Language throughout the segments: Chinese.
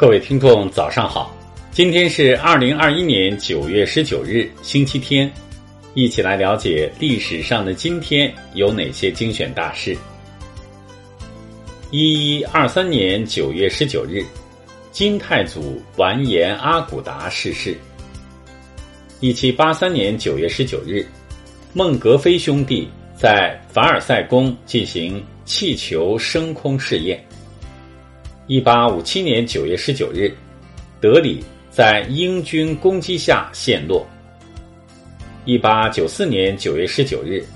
各位听众，早上好！今天是二零二一年九月十九日，星期天，一起来了解历史上的今天有哪些精选大事。一一二三年九月十九日，金太祖完颜阿骨达逝世。一七八三年九月十九日，孟格飞兄弟在凡尔赛宫进行气球升空试验。一八五七年九月十九日，德里在英军攻击下陷落。一八九四年九月十九日，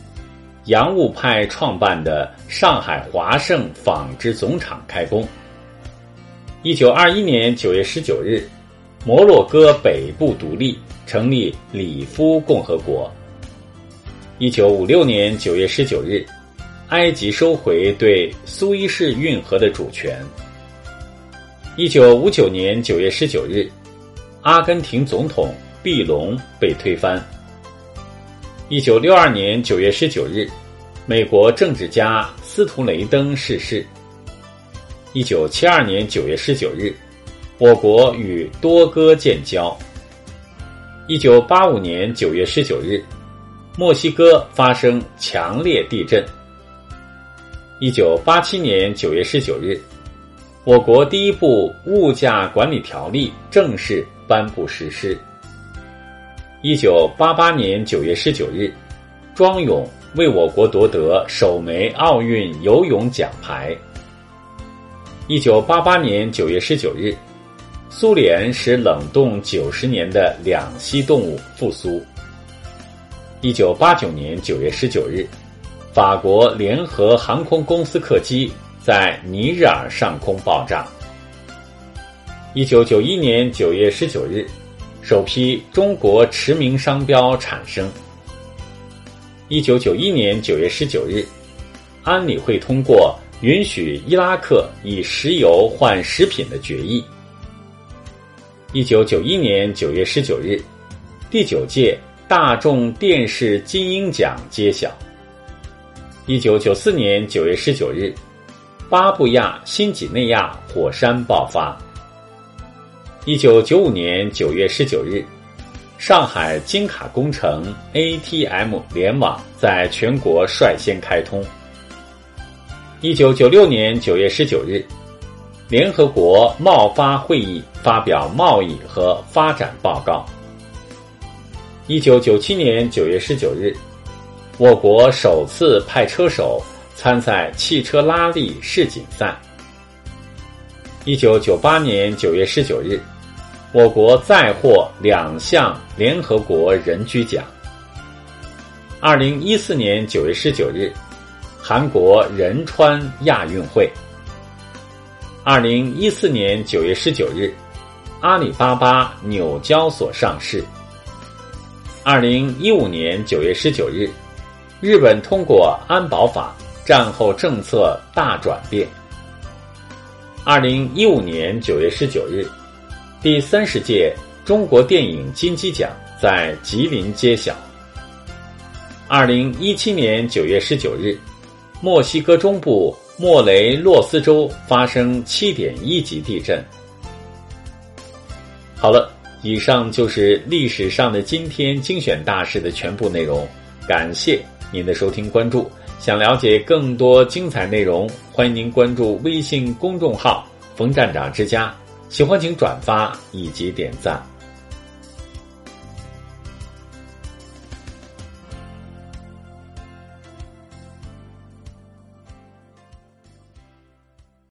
洋务派创办的上海华盛纺织总厂开工。一九二一年九月十九日，摩洛哥北部独立，成立里夫共和国。一九五六年九月十九日，埃及收回对苏伊士运河的主权。一九五九年九月十九日，阿根廷总统毕隆被推翻。一九六二年九月十九日，美国政治家斯图雷登逝世。一九七二年九月十九日，我国与多哥建交。一九八五年九月十九日，墨西哥发生强烈地震。一九八七年九月十九日。我国第一部物价管理条例正式颁布实施。一九八八年九月十九日，庄勇为我国夺得首枚奥运游泳奖牌。一九八八年九月十九日，苏联使冷冻九十年的两栖动物复苏。一九八九年九月十九日，法国联合航空公司客机。在尼日尔上空爆炸。一九九一年九月十九日，首批中国驰名商标产生。一九九一年九月十九日，安理会通过允许伊拉克以石油换食品的决议。一九九一年九月十九日，第九届大众电视金鹰奖揭晓。一九九四年九月十九日。巴布亚新几内亚火山爆发。一九九五年九月十九日，上海金卡工程 ATM 联网在全国率先开通。一九九六年九月十九日，联合国贸发会议发表贸易和发展报告。一九九七年九月十九日，我国首次派车手。参赛汽车拉力世锦赛。一九九八年九月十九日，我国再获两项联合国人居奖。二零一四年九月十九日，韩国仁川亚运会。二零一四年九月十九日，阿里巴巴纽交所上市。二零一五年九月十九日，日本通过安保法。战后政策大转变。二零一五年九月十九日，第三十届中国电影金鸡奖在吉林揭晓。二零一七年九月十九日，墨西哥中部莫雷洛斯州发生七点一级地震。好了，以上就是历史上的今天精选大事的全部内容。感谢您的收听关注。想了解更多精彩内容，欢迎您关注微信公众号“冯站长之家”。喜欢请转发以及点赞。